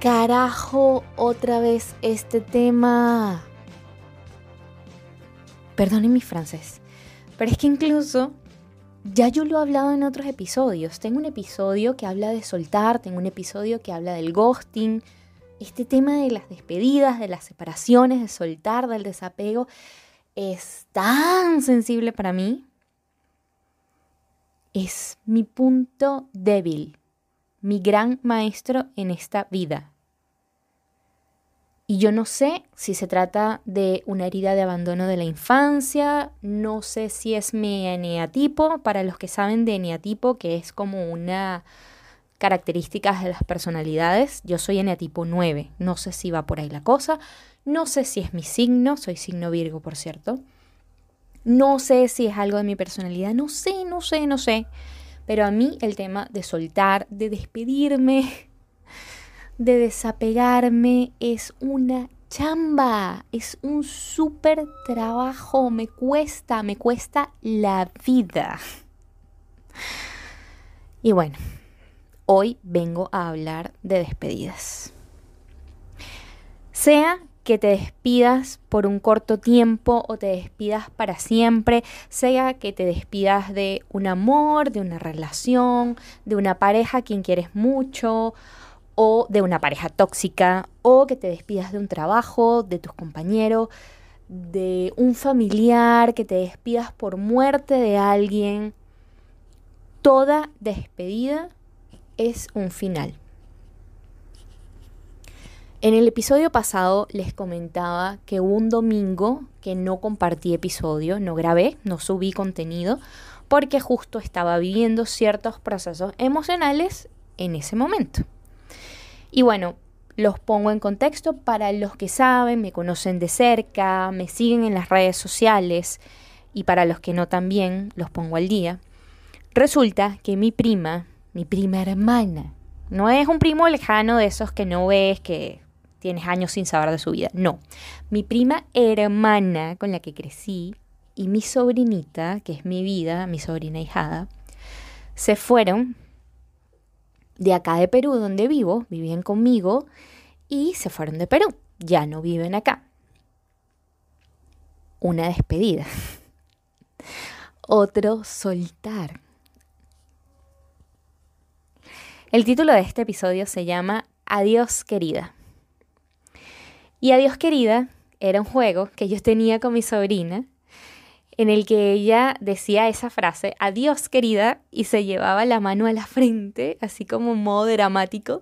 Carajo, otra vez este tema. Perdonen mi francés, pero es que incluso ya yo lo he hablado en otros episodios. Tengo un episodio que habla de soltar, tengo un episodio que habla del ghosting. Este tema de las despedidas, de las separaciones, de soltar, del desapego, es tan sensible para mí. Es mi punto débil mi gran maestro en esta vida. Y yo no sé si se trata de una herida de abandono de la infancia, no sé si es mi eneatipo, para los que saben de eneatipo, que es como una característica de las personalidades, yo soy eneatipo 9, no sé si va por ahí la cosa, no sé si es mi signo, soy signo Virgo por cierto, no sé si es algo de mi personalidad, no sé, no sé, no sé. Pero a mí el tema de soltar, de despedirme, de desapegarme es una chamba, es un súper trabajo, me cuesta, me cuesta la vida. Y bueno, hoy vengo a hablar de despedidas. Sea que te despidas por un corto tiempo o te despidas para siempre, sea que te despidas de un amor, de una relación, de una pareja a quien quieres mucho o de una pareja tóxica o que te despidas de un trabajo, de tus compañeros, de un familiar, que te despidas por muerte de alguien. Toda despedida es un final. En el episodio pasado les comentaba que un domingo que no compartí episodio, no grabé, no subí contenido, porque justo estaba viviendo ciertos procesos emocionales en ese momento. Y bueno, los pongo en contexto para los que saben, me conocen de cerca, me siguen en las redes sociales y para los que no también, los pongo al día. Resulta que mi prima, mi prima hermana, no es un primo lejano de esos que no ves, que tienes años sin saber de su vida. No, mi prima hermana con la que crecí y mi sobrinita, que es mi vida, mi sobrina hijada, se fueron de acá de Perú, donde vivo, vivían conmigo, y se fueron de Perú. Ya no viven acá. Una despedida. Otro soltar. El título de este episodio se llama Adiós querida. Y Adiós querida era un juego que yo tenía con mi sobrina en el que ella decía esa frase, adiós querida, y se llevaba la mano a la frente, así como un modo dramático,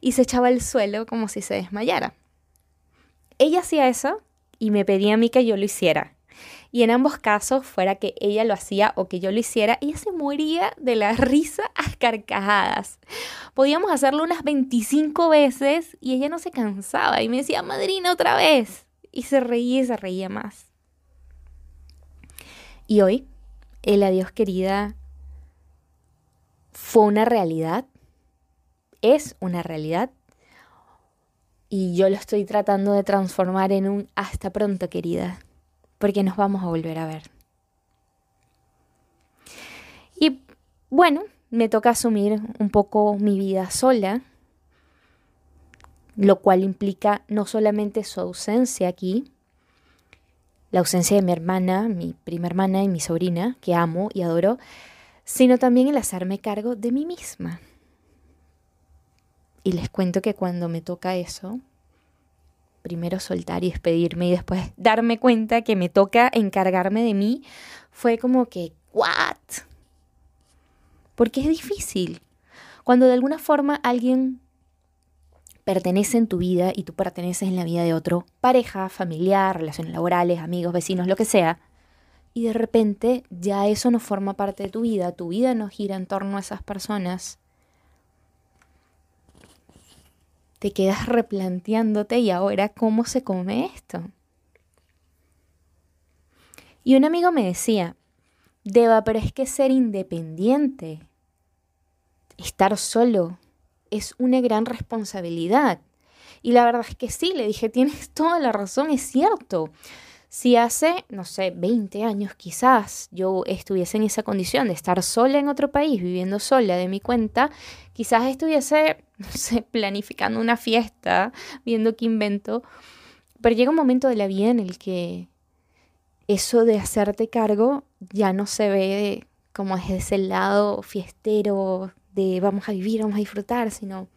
y se echaba al suelo como si se desmayara. Ella hacía eso y me pedía a mí que yo lo hiciera. Y en ambos casos, fuera que ella lo hacía o que yo lo hiciera, ella se moría de la risa a carcajadas. Podíamos hacerlo unas 25 veces y ella no se cansaba y me decía, madrina, otra vez. Y se reía y se reía más. Y hoy, el adiós querida fue una realidad, es una realidad, y yo lo estoy tratando de transformar en un hasta pronto querida porque nos vamos a volver a ver. Y bueno, me toca asumir un poco mi vida sola, lo cual implica no solamente su ausencia aquí, la ausencia de mi hermana, mi prima hermana y mi sobrina, que amo y adoro, sino también el hacerme cargo de mí misma. Y les cuento que cuando me toca eso, primero soltar y despedirme y después darme cuenta que me toca encargarme de mí, fue como que, ¿what? Porque es difícil. Cuando de alguna forma alguien pertenece en tu vida y tú perteneces en la vida de otro, pareja, familiar, relaciones laborales, amigos, vecinos, lo que sea, y de repente ya eso no forma parte de tu vida, tu vida no gira en torno a esas personas, te quedas replanteándote y ahora cómo se come esto. Y un amigo me decía, Deba, pero es que ser independiente, estar solo, es una gran responsabilidad. Y la verdad es que sí, le dije, tienes toda la razón, es cierto. Si hace, no sé, 20 años quizás yo estuviese en esa condición de estar sola en otro país, viviendo sola de mi cuenta, quizás estuviese, no sé, planificando una fiesta, viendo qué invento. Pero llega un momento de la vida en el que eso de hacerte cargo ya no se ve como desde ese lado fiestero de vamos a vivir, vamos a disfrutar, sino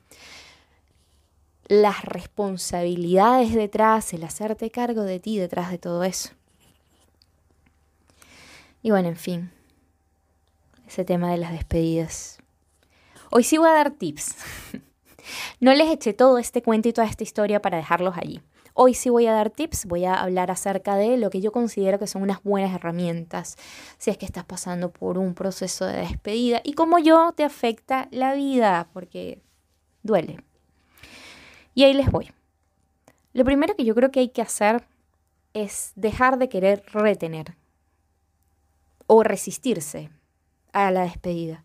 las responsabilidades detrás, el hacerte cargo de ti detrás de todo eso. Y bueno, en fin, ese tema de las despedidas. Hoy sí voy a dar tips. No les eché todo este cuento y toda esta historia para dejarlos allí. Hoy sí voy a dar tips, voy a hablar acerca de lo que yo considero que son unas buenas herramientas si es que estás pasando por un proceso de despedida y cómo yo te afecta la vida, porque duele. Y ahí les voy. Lo primero que yo creo que hay que hacer es dejar de querer retener o resistirse a la despedida.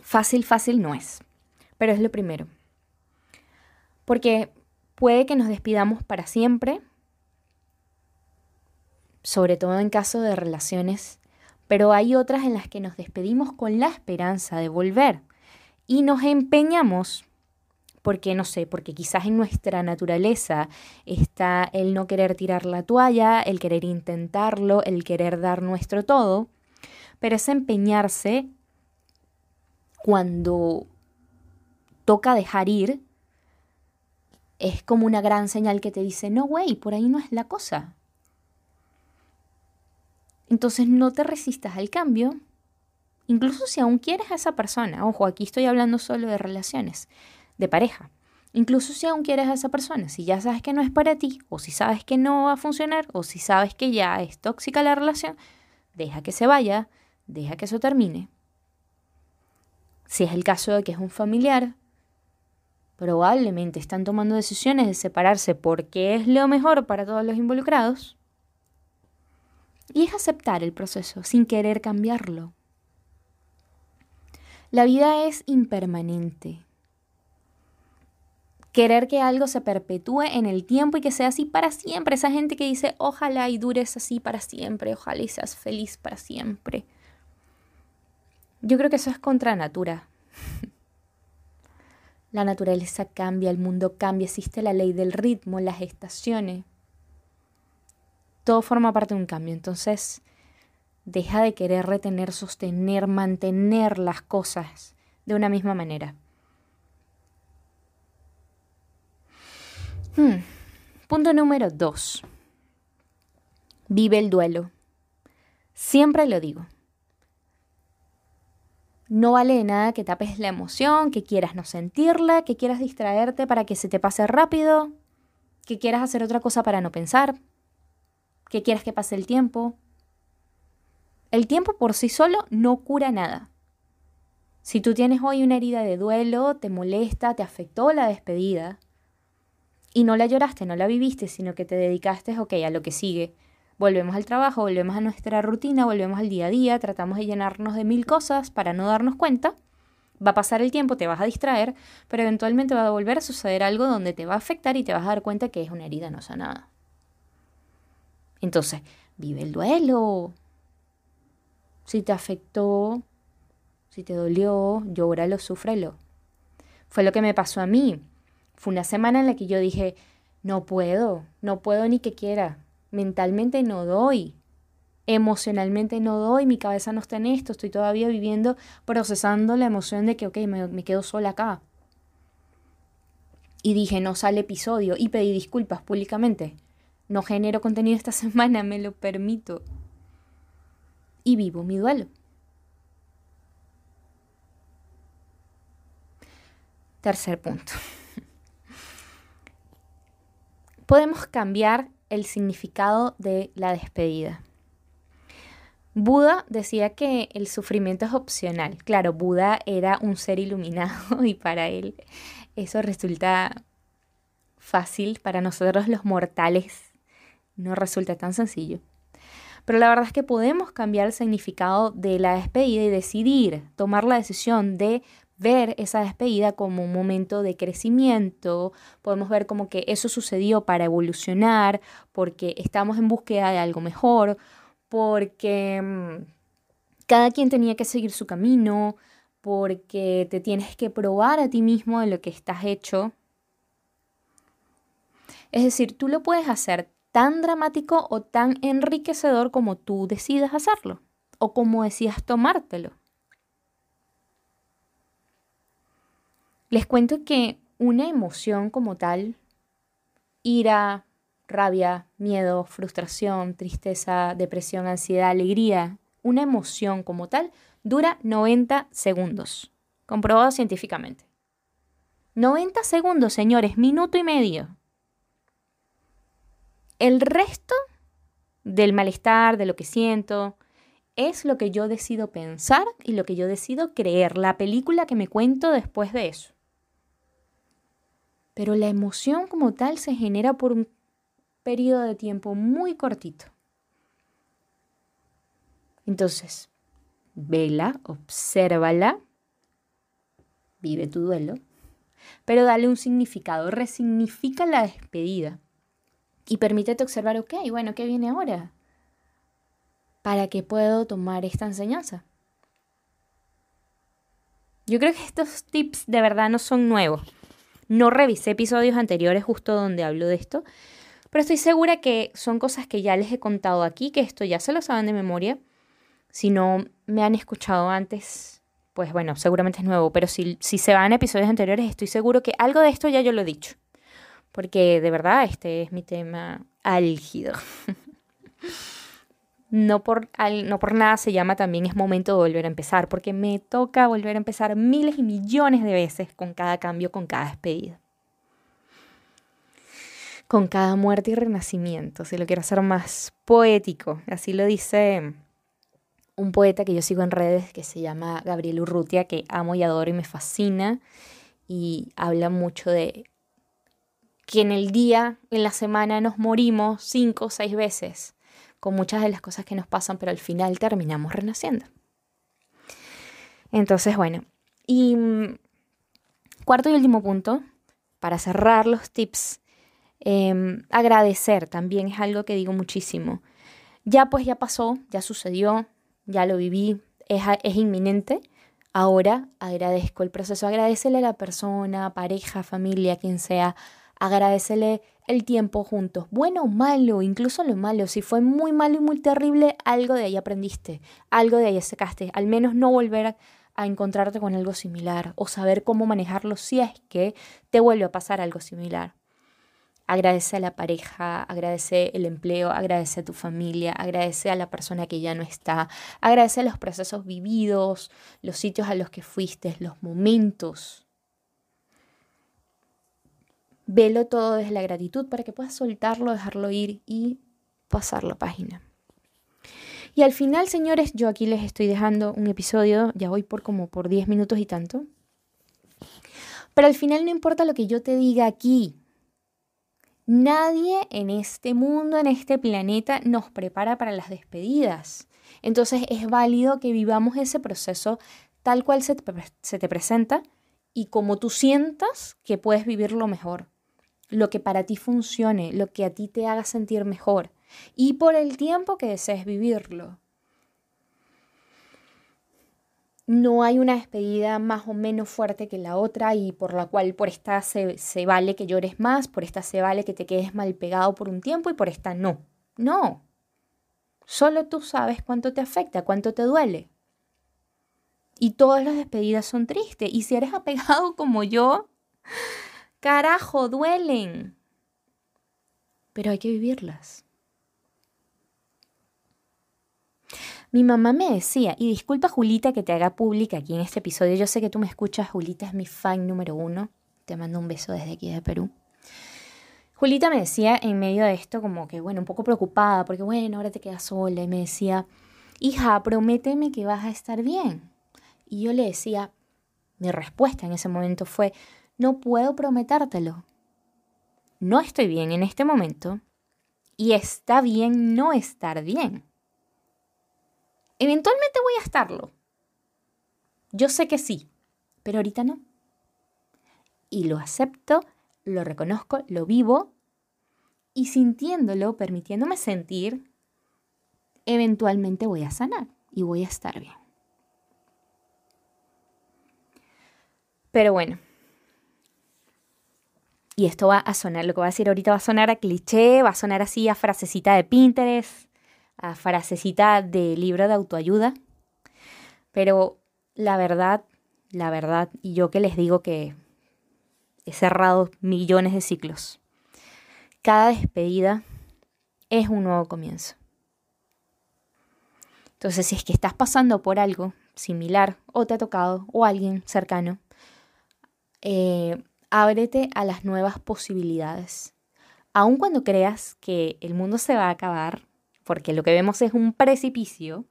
Fácil, fácil no es, pero es lo primero. Porque Puede que nos despidamos para siempre, sobre todo en caso de relaciones, pero hay otras en las que nos despedimos con la esperanza de volver y nos empeñamos porque no sé, porque quizás en nuestra naturaleza está el no querer tirar la toalla, el querer intentarlo, el querer dar nuestro todo, pero es empeñarse cuando toca dejar ir es como una gran señal que te dice, no, güey, por ahí no es la cosa. Entonces no te resistas al cambio, incluso si aún quieres a esa persona. Ojo, aquí estoy hablando solo de relaciones, de pareja. Incluso si aún quieres a esa persona, si ya sabes que no es para ti, o si sabes que no va a funcionar, o si sabes que ya es tóxica la relación, deja que se vaya, deja que eso termine. Si es el caso de que es un familiar, probablemente están tomando decisiones de separarse porque es lo mejor para todos los involucrados. Y es aceptar el proceso sin querer cambiarlo. La vida es impermanente. Querer que algo se perpetúe en el tiempo y que sea así para siempre. Esa gente que dice, ojalá y dures así para siempre, ojalá y seas feliz para siempre. Yo creo que eso es contra natura. La naturaleza cambia, el mundo cambia, existe la ley del ritmo, las estaciones. Todo forma parte de un cambio. Entonces, deja de querer retener, sostener, mantener las cosas de una misma manera. Hmm. Punto número dos. Vive el duelo. Siempre lo digo. No vale nada que tapes la emoción, que quieras no sentirla, que quieras distraerte para que se te pase rápido, que quieras hacer otra cosa para no pensar, que quieras que pase el tiempo. El tiempo por sí solo no cura nada. Si tú tienes hoy una herida de duelo, te molesta, te afectó la despedida, y no la lloraste, no la viviste, sino que te dedicaste, ok, a lo que sigue, Volvemos al trabajo, volvemos a nuestra rutina, volvemos al día a día, tratamos de llenarnos de mil cosas para no darnos cuenta. Va a pasar el tiempo, te vas a distraer, pero eventualmente va a volver a suceder algo donde te va a afectar y te vas a dar cuenta que es una herida no sanada. Entonces, vive el duelo. Si te afectó, si te dolió, llóralo, súfrelo. Fue lo que me pasó a mí. Fue una semana en la que yo dije, no puedo, no puedo ni que quiera mentalmente no doy, emocionalmente no doy, mi cabeza no está en esto, estoy todavía viviendo, procesando la emoción de que, ok, me, quedo sola acá. Y dije, no sale episodio y pedí disculpas públicamente. No genero contenido esta semana, me lo permito. Y vivo mi duelo. Tercer punto. Podemos cambiar el significado de la despedida. Buda decía que el sufrimiento es opcional. Claro, Buda era un ser iluminado y para él eso resulta fácil para nosotros los mortales no resulta tan sencillo. Pero la verdad es que podemos cambiar el significado de la despedida y decidir, tomar la decisión de ver esa despedida como un momento de crecimiento, podemos ver como que eso sucedió para evolucionar, porque estamos en búsqueda de algo mejor, porque mm, cada quien tenía que seguir su camino, porque te tienes que probar a ti mismo de lo que estás hecho. Es decir, tú lo puedes hacer tan dramático o tan enriquecedor como tú decidas hacerlo o como decidas tomártelo. Les cuento que una emoción como tal, ira, rabia, miedo, frustración, tristeza, depresión, ansiedad, alegría, una emoción como tal dura 90 segundos, comprobado científicamente. 90 segundos, señores, minuto y medio. El resto del malestar, de lo que siento, es lo que yo decido pensar y lo que yo decido creer, la película que me cuento después de eso pero la emoción como tal se genera por un periodo de tiempo muy cortito. Entonces, vela, obsérvala, vive tu duelo, pero dale un significado, resignifica la despedida y permítete observar, ok, bueno, ¿qué viene ahora? ¿Para qué puedo tomar esta enseñanza? Yo creo que estos tips de verdad no son nuevos. No revisé episodios anteriores justo donde hablo de esto, pero estoy segura que son cosas que ya les he contado aquí, que esto ya se lo saben de memoria. Si no me han escuchado antes, pues bueno, seguramente es nuevo, pero si, si se van a episodios anteriores, estoy seguro que algo de esto ya yo lo he dicho, porque de verdad este es mi tema álgido. no por, no por nada se llama también es momento de volver a empezar, porque me toca volver a empezar miles y millones de veces con cada cambio, con cada despedida. Con cada muerte y renacimiento, si lo quiero hacer más poético. Así lo dice un poeta que yo sigo en redes que se llama Gabriel Urrutia, que amo y adoro y me fascina. Y habla mucho de que en el día, en la semana, nos morimos cinco o seis veces con muchas de las cosas que nos pasan, pero al final terminamos renaciendo. Entonces, bueno, y mm, cuarto y último punto, para cerrar los tips, em, agradecer también es algo que digo muchísimo. Ya pues ya pasó, ya sucedió, ya lo viví, es, es inminente. Ahora agradezco el proceso, agradecele a la persona, pareja, familia, quien sea, agradecele el tiempo juntos, bueno o malo, incluso lo malo, si fue muy malo y muy terrible, algo de ahí aprendiste, algo de ahí sacaste, al menos no volver a, encontrarte con algo similar o saber cómo manejarlo si es que te vuelve a pasar algo similar. Agradece a la pareja, agradece el empleo, agradece a tu familia, agradece a la persona que ya no está, agradece los procesos vividos, los sitios a los que fuiste, los momentos Velo todo desde la gratitud para que puedas soltarlo, dejarlo ir y pasar la página. Y al final, señores, yo aquí les estoy dejando un episodio, ya voy por como por 10 minutos y tanto. Pero al final no importa lo que yo te diga aquí. Nadie en este mundo, en este planeta, nos prepara para las despedidas. Entonces es válido que vivamos ese proceso tal cual se te, se te presenta y como tú sientas que puedes vivirlo mejor lo que para ti funcione, lo que a ti te haga sentir mejor y por el tiempo que desees vivirlo. No hay una despedida más o menos fuerte que la otra y por la cual por esta se, se vale que llores más, por esta se vale que te quedes mal pegado por un tiempo y por esta no. No. Solo tú sabes cuánto te afecta, cuánto te duele. Y todas las despedidas son tristes. Y si eres apegado como yo, Carajo, duelen. Pero hay que vivirlas. Mi mamá me decía, y disculpa Julita que te haga pública aquí en este episodio, yo sé que tú me escuchas, Julita es mi fan número uno, te mando un beso desde aquí de Perú. Julita me decía en medio de esto como que, bueno, un poco preocupada, porque bueno, ahora te quedas sola, y me decía, hija, prométeme que vas a estar bien. Y yo le decía, mi respuesta en ese momento fue, no puedo prometértelo. No estoy bien en este momento Y está bien no estar bien. Eventualmente voy a estarlo. Yo sé que sí, pero ahorita no. Y lo acepto, lo reconozco, lo vivo y sintiéndolo, permitiéndome sentir, eventualmente voy a sanar y voy a estar bien. Pero bueno, y esto va a sonar, lo que voy a decir ahorita va a sonar a cliché, va a sonar así a frasecita de Pinterest, a frasecita de libro de autoayuda. Pero la verdad, la verdad, y yo que les digo que he cerrado millones de ciclos, cada despedida es un nuevo comienzo. Entonces, si es que estás pasando por algo similar o te ha tocado o alguien cercano, eh, ábrete a las nuevas posibilidades. Aun cuando creas que el mundo se va a acabar, porque lo que vemos es un precipicio,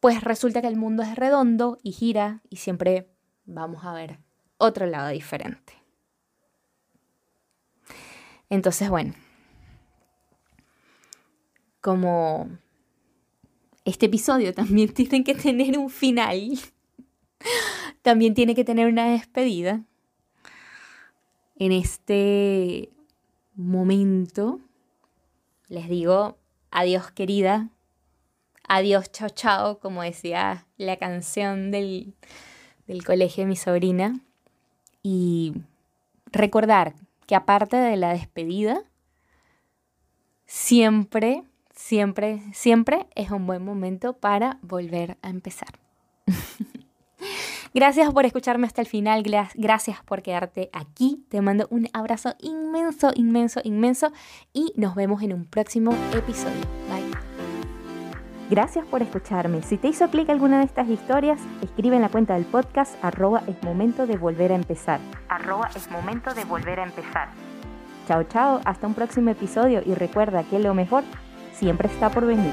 pues resulta que el mundo es redondo y gira y siempre vamos a ver otro lado diferente. Entonces, bueno, como este episodio también tiene que tener un final, también tiene que tener una despedida en este momento les digo adiós querida, adiós chao chao, como decía la canción del, del colegio de mi sobrina. Y recordar que aparte de la despedida, siempre, siempre, siempre es un buen momento para volver a empezar. Gracias por escucharme hasta el final, gracias por quedarte aquí. Te mando un abrazo inmenso, inmenso, inmenso y nos vemos en un próximo episodio. Bye. Gracias por escucharme. Si te hizo clic alguna de estas historias, escribe en la cuenta del podcast arroba es momento de volver a empezar. Arroba es momento de volver a empezar. Chao, chao, hasta un próximo episodio y recuerda que lo mejor siempre está por venir.